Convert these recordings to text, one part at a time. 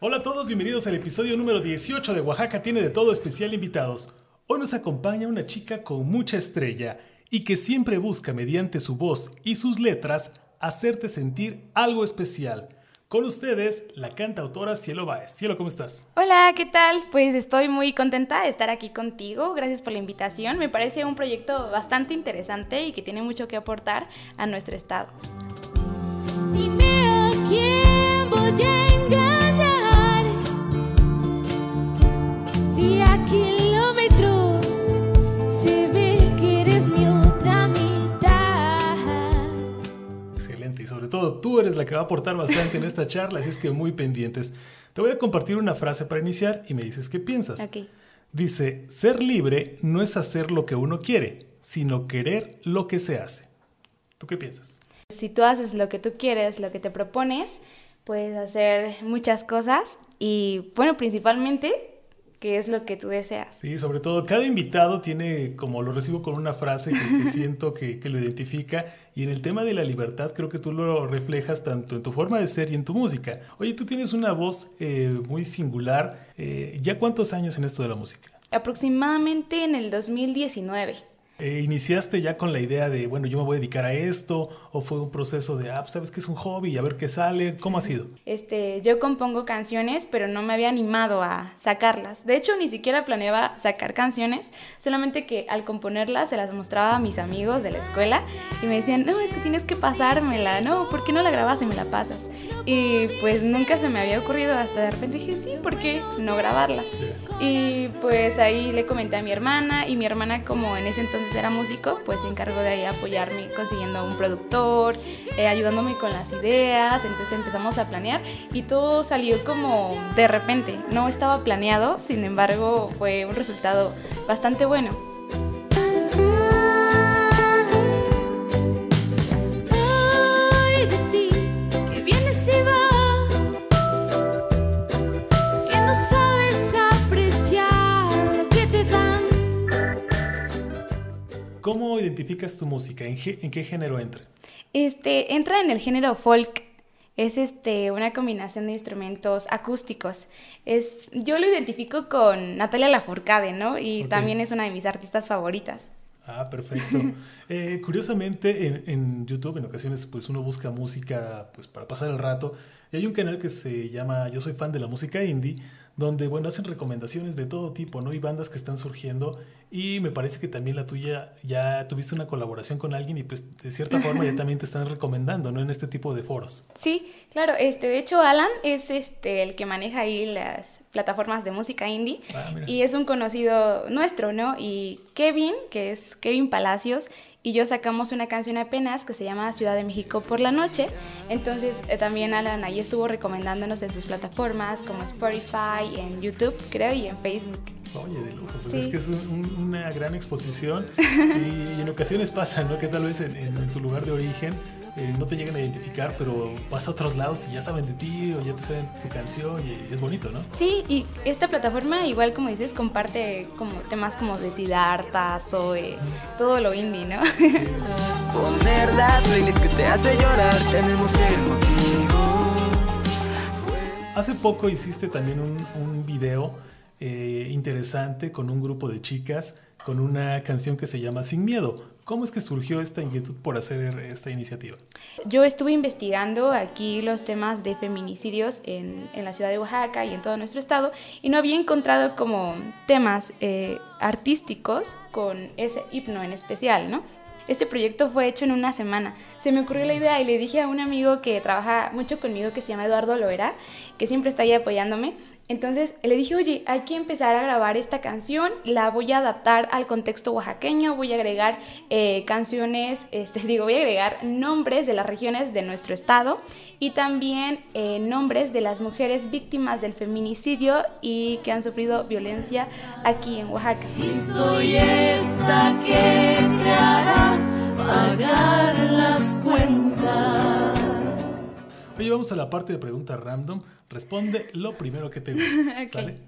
Hola a todos, bienvenidos al episodio número 18 de Oaxaca tiene de todo especial invitados. Hoy nos acompaña una chica con mucha estrella y que siempre busca mediante su voz y sus letras hacerte sentir algo especial. Con ustedes, la cantautora Cielo Baez. Cielo, ¿cómo estás? Hola, ¿qué tal? Pues estoy muy contenta de estar aquí contigo. Gracias por la invitación. Me parece un proyecto bastante interesante y que tiene mucho que aportar a nuestro estado. Dime a quién voy a todo tú eres la que va a aportar bastante en esta charla, así es que muy pendientes. Te voy a compartir una frase para iniciar y me dices qué piensas. Ok. Dice, ser libre no es hacer lo que uno quiere, sino querer lo que se hace. ¿Tú qué piensas? Si tú haces lo que tú quieres, lo que te propones, puedes hacer muchas cosas y, bueno, principalmente, qué es lo que tú deseas. Sí, sobre todo, cada invitado tiene, como lo recibo con una frase que, que siento que, que lo identifica, y en el tema de la libertad creo que tú lo reflejas tanto en tu forma de ser y en tu música. Oye, tú tienes una voz eh, muy singular. Eh, ¿Ya cuántos años en esto de la música? Aproximadamente en el 2019. Eh, ¿Iniciaste ya con la idea de, bueno, yo me voy a dedicar a esto? ¿O fue un proceso de, ah, pues, sabes que es un hobby a ver qué sale? ¿Cómo ha sido? Este, yo compongo canciones, pero no me había animado a sacarlas. De hecho, ni siquiera planeaba sacar canciones, solamente que al componerlas se las mostraba a mis amigos de la escuela y me decían, no, es que tienes que pasármela, no, ¿por qué no la grabas y me la pasas? Y pues nunca se me había ocurrido, hasta de repente dije, sí, ¿por qué no grabarla? Y pues ahí le comenté a mi hermana y mi hermana como en ese entonces era músico, pues se encargó de ahí apoyarme consiguiendo un productor, eh, ayudándome con las ideas, entonces empezamos a planear y todo salió como de repente, no estaba planeado, sin embargo fue un resultado bastante bueno. ¿Cómo identificas tu música? ¿En, en qué género entra? Este entra en el género folk. Es este una combinación de instrumentos acústicos. Es yo lo identifico con Natalia Lafourcade, ¿no? Y también es una de mis artistas favoritas. Ah, perfecto. Eh, curiosamente, en, en YouTube en ocasiones pues uno busca música pues para pasar el rato y hay un canal que se llama Yo soy fan de la música indie, donde bueno hacen recomendaciones de todo tipo, ¿no? Y bandas que están surgiendo y me parece que también la tuya ya tuviste una colaboración con alguien y pues de cierta forma ya también te están recomendando, ¿no? En este tipo de foros. Sí, claro, este de hecho Alan es este el que maneja ahí las plataformas de música indie Ah, y es un conocido nuestro, ¿no? Y Kevin, que es Kevin Palacios, y yo sacamos una canción apenas que se llama Ciudad de México por la noche. Entonces eh, también Alan ahí estuvo recomendándonos en sus plataformas como Spotify, en YouTube, creo, y en Facebook. Oye, de lujo, pues Sí. es que es un- un- una gran exposición y, en ocasiones pasa, ¿no? Que tal vez en, en- en tu lugar de origen eh, no te llegan a identificar, pero vas a otros lados y ya saben de ti o ya te saben su canción y es bonito, ¿no? Sí, y esta plataforma, igual como dices, comparte como temas como de Siddhartha, Zoe, todo lo indie, ¿no? Poner la playlist que te hace llorar, tenemos el motivo. Hace poco hiciste también un, un video eh, interesante con un grupo de chicas con una canción que se llama Sin Miedo. ¿Cómo es que surgió esta inquietud por hacer esta iniciativa? Yo estuve investigando aquí los temas de feminicidios en, en la ciudad de Oaxaca y en todo nuestro estado y no había encontrado como temas eh, artísticos con ese himno en especial, ¿no? Este proyecto fue hecho en una semana. Se me ocurrió la idea y le dije a un amigo que trabaja mucho conmigo, que se llama Eduardo Loera, que siempre está ahí apoyándome. Entonces le dije, oye, hay que empezar a grabar esta canción, la voy a adaptar al contexto oaxaqueño, voy a agregar eh, canciones, este, digo, voy a agregar nombres de las regiones de nuestro estado y también eh, nombres de las mujeres víctimas del feminicidio y que han sufrido violencia aquí en Oaxaca. Y soy esta que te pagar las cuentas. Oye, vamos a la parte de preguntas random. Responde lo primero que te gusta. Ok. ¿sale?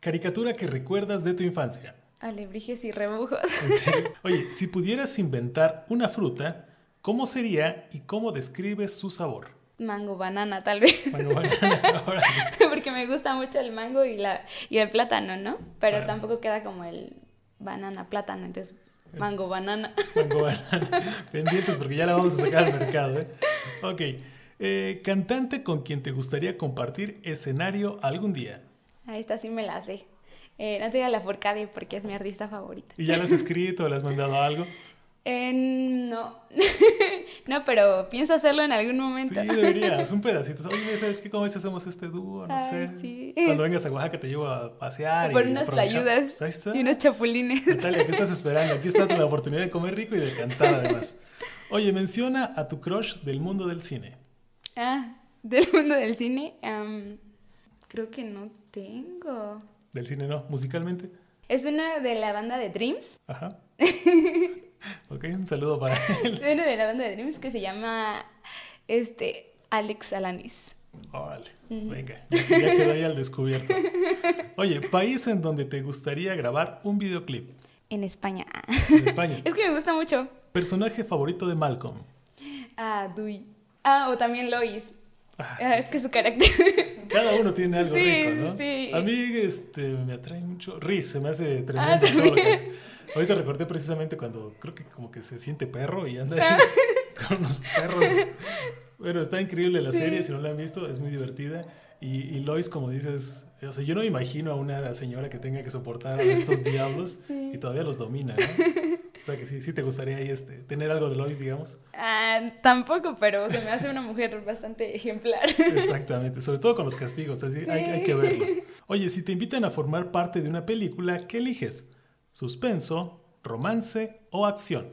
Caricatura que recuerdas de tu infancia. Alebrijes y rebujos. Oye, si pudieras inventar una fruta, ¿Cómo sería y cómo describes su sabor? Mango banana, tal vez. Mango banana, órale. Porque me gusta mucho el mango y, la, y el plátano, ¿no? Pero Claro. tampoco queda como el banana, plátano. Entonces, mango banana. Mango banana. Pendientes porque ya la vamos a sacar al mercado, ¿eh? Ok. Eh, cantante con quien te gustaría compartir escenario algún día. A esta sí me la sé. Eh, Natalia Lafourcade porque es mi artista favorita. ¿Y ya la has escrito o le has mandado algo? Eh, no. no, pero pienso hacerlo en algún Sí, momento. deberías. Un pedacito. Oye, ¿sabes qué? ¿Cómo es hacemos este dúo? No Ay, sé. sí. Cuando vengas a Oaxaca te llevo a pasear. Por y unas playudas y unos chapulines. Natalia, ¿qué estás esperando? Aquí está la oportunidad de comer rico y de cantar además. Oye, menciona a tu crush del mundo del cine. Ah, del mundo del cine. creo que no tengo. Del cine no, musicalmente. Es una de la banda de Dreams. Ajá. Ok, un saludo para él. Es una de la banda de Dreams que se llama este Alex Alanis. Órale, venga, ya ya quedó ahí al descubierto. Oye, país en donde te gustaría grabar un videoclip. En España. En España. Es que me gusta mucho. Personaje favorito de Malcolm. Ah, Dewey. Ah, o también Lois. Ah, Ah, es que su carácter. Cada uno tiene algo Sí, rico, ¿no? sí. A mí este, me atrae mucho. Riz, se me hace Ah, tremendo todo lo que también. hace. Ahorita recordé precisamente cuando creo que como que se siente perro y anda Ah. ahí con unos perros. Bueno, está increíble la serie, si no la han visto, es muy divertida. Y, y Lois, como dices, o sea, yo no imagino a una señora que tenga que soportar a estos diablos y todavía los domina, ¿no? O sea que sí, sí te gustaría ahí este, tener algo de Lois, digamos. Ah, tampoco, pero se me hace una mujer bastante ejemplar. Exactamente, sobre todo con los castigos, así hay, hay que verlos. Oye, si te invitan a formar parte de una película, ¿qué eliges? ¿Suspenso, romance o acción?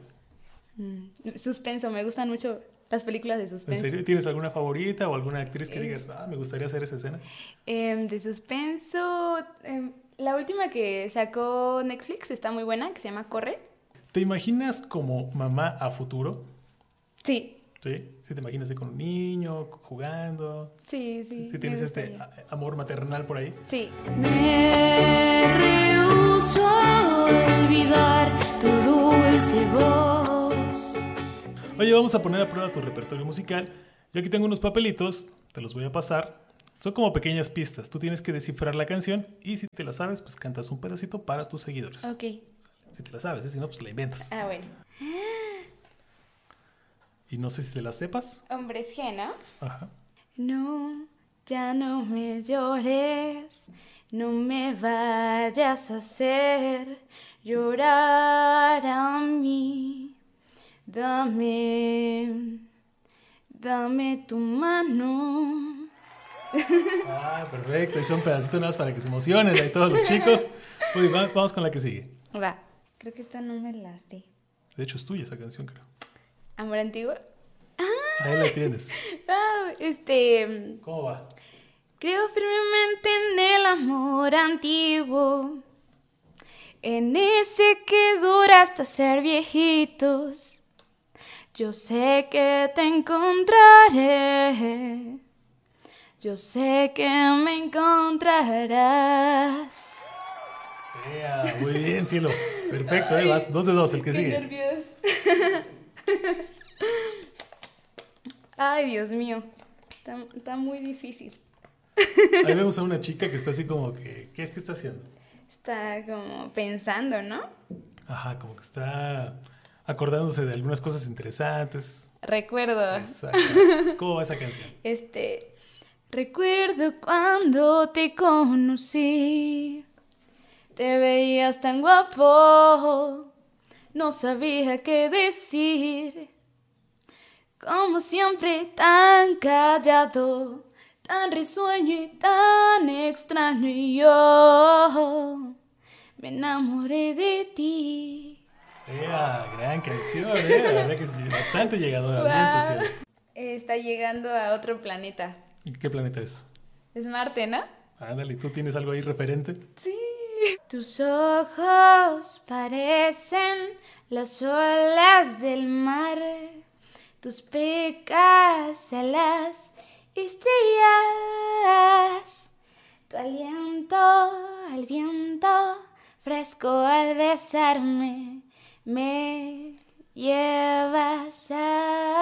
Mm, Suspenso, me gustan mucho las películas de ¿En suspenso. serio? ¿Tienes alguna favorita o alguna actriz que Eh. digas, ah, me gustaría hacer esa escena? Em, de suspenso, em, la última que sacó Netflix está muy buena, que se llama Corre. ¿Te imaginas como mamá a futuro? Sí, ¿Sí? ¿Sí te imaginas con un niño, jugando? sí, sí. ¿Sí, me tienes este amor maternal por ahí? Sí. Me rehúso a olvidar tu dulce voz. Oye, vamos a poner a prueba tu repertorio musical. Yo aquí tengo unos papelitos, te los voy a pasar. Son como pequeñas pistas. Tú tienes que descifrar la canción y si te la sabes, pues cantas un pedacito para tus seguidores. Ok. Si te la sabes, ¿eh? si no, pues la inventas. Ah, bueno. Y no sé si te la sepas. Hombres G, ¿no? Ajá. No, ya no me llores, no me vayas a hacer llorar a mí. Dame, dame tu mano. Ah, perfecto. Y son pedacitos nada más para que se emocionen ahí todos los chicos. Uy, va- vamos con la que sigue. Va, creo que esta no me la sé. De hecho, es tuya esa canción, creo. Amor antiguo. Ahí la tienes. Ah, este, ¿Cómo va? Creo firmemente en el amor antiguo, en ese que dura hasta ser viejitos. Yo sé que te encontraré, yo sé que me encontrarás. Muy bien, cielo. Perfecto, ahí vas. Dos de dos, el que Qué sigue. nervios. Ay, Dios mío, está, está muy difícil. Ahí vemos a una chica que está así como que. ¿Qué es que está haciendo? Está como pensando, ¿no? Ajá, como que está acordándose de algunas cosas interesantes. Recuerdo. Exacto. ¿Cómo va esa canción? Este, recuerdo cuando te conocí, te veías tan guapo, no sabía qué decir, como siempre tan callado, tan risueño y tan extraño y yo me enamoré de ti. Ea, gran canción, ¿eh? La verdad que es bastante llegadora. Está llegando a otro planeta. ¿Y ¿Qué planeta es? Es Marte, ¿no? Ándale, ¿tú tienes algo ahí referente? Sí. Tus ojos parecen las olas del mar, tus pecas a las estrellas, tu aliento al viento fresco al besarme. Me llevas a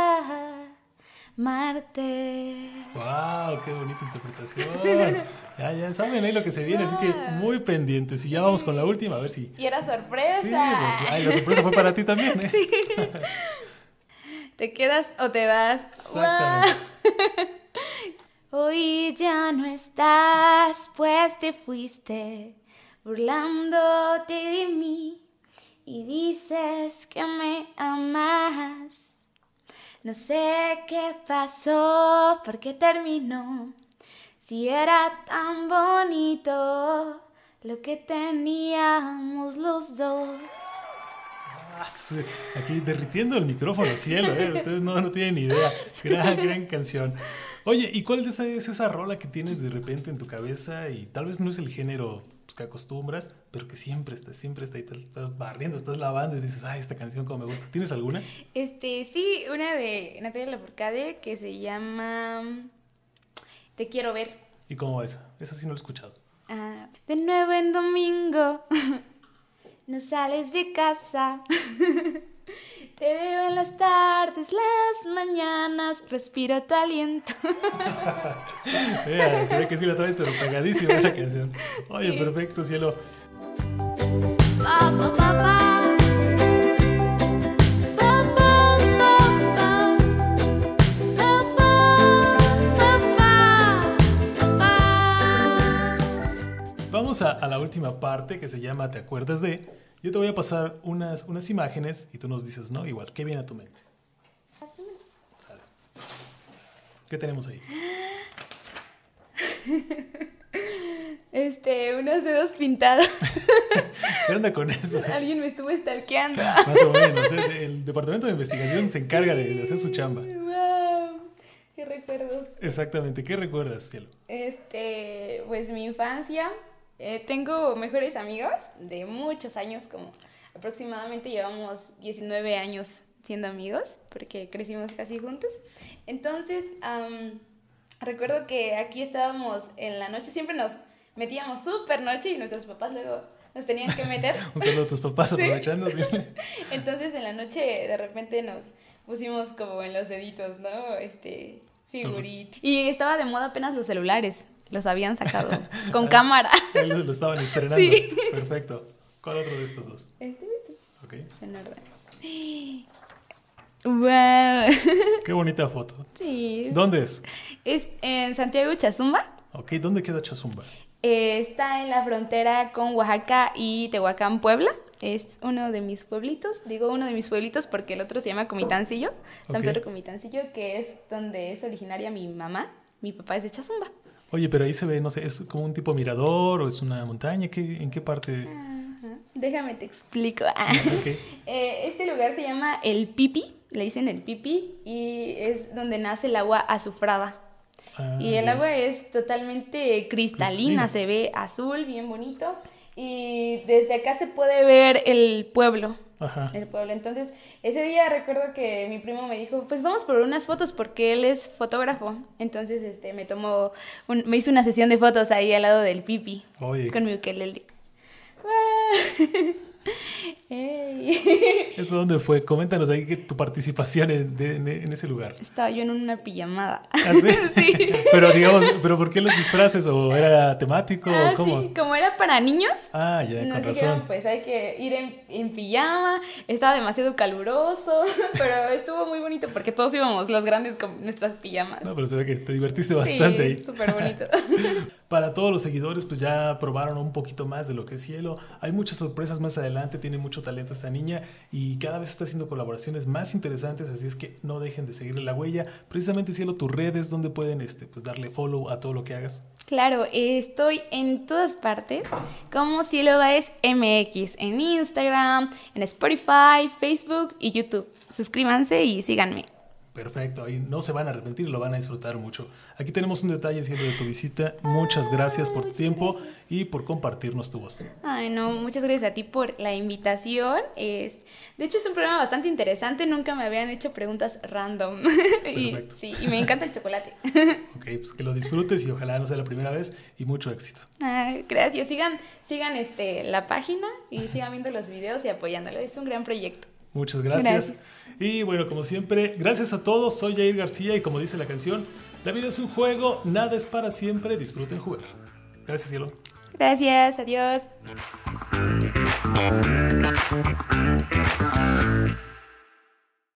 Marte. ¡Wow! ¡Qué bonita interpretación! Ya, ya saben ahí lo que se viene, así que muy pendientes. Y ya vamos con la última, a ver si. Y era sorpresa. Sí, porque- ay, la sorpresa fue para ti también, ¿eh? ¿Te quedas o te vas? Exactamente. Hoy ya no estás, pues te fuiste, burlándote de mí y dices que me amas. No sé qué pasó, por qué terminó, si era tan bonito lo que teníamos los dos. Ah, Aquí derritiendo el micrófono al cielo, ¿eh? Ustedes no, no tienen idea. Gran, gran canción. Oye, ¿y cuál de esa, es esa rola que tienes de repente en tu cabeza? Y tal vez no es el género pues, que acostumbras, pero que siempre está, siempre está ahí. te Estás barriendo, estás lavando y dices, ay, esta canción como me gusta. ¿Tienes alguna? Este, sí, una de Natalia Lafourcade que se llama Te quiero ver. ¿Y cómo va esa? Esa sí no la he escuchado. Ah, de nuevo en domingo, no sales de casa. Te veo en las tardes, las mañanas, respiro tu aliento. Mira, se ve que sí la traes, pero pegadísima esa canción. Oye, perfecto, cielo. Pa. Vamos a, a la última parte que se llama ¿Te acuerdas de? Yo te voy a pasar unas, unas imágenes y tú nos dices, ¿no? Igual, ¿qué viene a tu mente? ¿Qué tenemos ahí? Este, unos dedos pintados. ¿Qué onda con eso? Alguien me estuvo stalkeando. Más o menos. ¿eh? El departamento de investigación se encarga de, de hacer su chamba. Wow, qué recuerdos. Exactamente. ¿Qué recuerdas, cielo? Este, pues mi infancia. Eh, tengo mejores amigos de muchos años, como aproximadamente llevamos 19 años siendo amigos, porque crecimos casi juntos. Entonces, am, recuerdo que aquí estábamos en la noche, siempre nos metíamos súper noche y nuestros papás luego nos tenían que meter. Un saludo a tus papás aprovechando. dile. Entonces en la noche de repente nos pusimos como en los deditos, ¿no? Este, figuritas. Y estaba de moda apenas los celulares. Los habían sacado con cámara. Lo, estaban estrenando. Sí. Perfecto. ¿Cuál otro de estos dos? Este, Ok. este, en orden. ¡Wow! Qué bonita foto. Sí. ¿Dónde es? Es en Santiago Chazumba. Ok, ¿dónde queda Chazumba? Eh, está en la frontera con Oaxaca y Tehuacán, Puebla. Es uno de mis pueblitos. Digo uno de mis pueblitos porque el otro se llama Comitancillo. San Ok. Pedro Comitancillo, que es donde es originaria mi mamá. Mi papá es de Chazumba. Oye, pero ahí se ve, no sé, ¿es como un tipo mirador o es una montaña? ¿Qué, ¿En qué parte? Ajá. Déjame te explico. Ok. Eh, este lugar se llama El Pipi, le dicen El Pipi, y es donde nace el agua azufrada. Ah, y el bien. agua es totalmente cristalina, Cristalina. se ve azul, bien bonito. Y desde acá se puede ver el pueblo. Ajá. El pueblo. Entonces, ese día recuerdo que mi primo me dijo, pues vamos por unas fotos porque él es fotógrafo. Entonces, este, me tomó, un- me hizo una sesión de fotos ahí al lado del pipi Oye, con mi ukelele. ¿eso dónde fue? Coméntanos ahí que tu participación en, de- en- en ese lugar. Estaba yo en una pijamada. ¿Ah, sí? Sí. pero digamos, ¿pero por qué los disfraces? ¿O era temático? Ah, o cómo? sí, como era para niños, Ah, ya, nos con dijeron, razón. pues hay que ir en, en pijama, estaba demasiado caluroso, pero estuvo muy bonito porque todos íbamos los grandes con nuestras pijamas. No, pero se ve que te divertiste bastante ahí. súper bonito. Para todos los seguidores, pues ya probaron un poquito más de lo que es Cielo. Hay muchas sorpresas más adelante, tiene mucho talento esta niña y cada vez está haciendo colaboraciones más interesantes, así es que no dejen de seguirle la huella. Precisamente Cielo, tus redes, donde pueden este, pues darle follow a todo lo que hagas. Claro, estoy en todas partes como Cielo Baez MX, en Instagram, en Spotify, Facebook y YouTube. Suscríbanse y síganme. Perfecto, ahí no se van a arrepentir, lo van a disfrutar mucho. Aquí tenemos un detalle, Cielo, de tu visita. Muchas gracias por tu tiempo y por compartirnos tu voz. Ay, no, muchas gracias a ti por la invitación. Es, de hecho, es un programa bastante interesante. Nunca me habían hecho preguntas random. y, Perfecto. sí, y me encanta el chocolate. Ok, pues que lo disfrutes y ojalá no sea la primera vez y mucho éxito. Ay, gracias. Sigan, sigan este, la página y sigan viendo los videos y apoyándolo. Es un gran proyecto. Muchas gracias. Gracias. Y bueno, como siempre, gracias a todos. Soy Jair García y como dice la canción, la vida es un juego, nada es para siempre, disfruten jugar. Gracias, cielo. Gracias, adiós.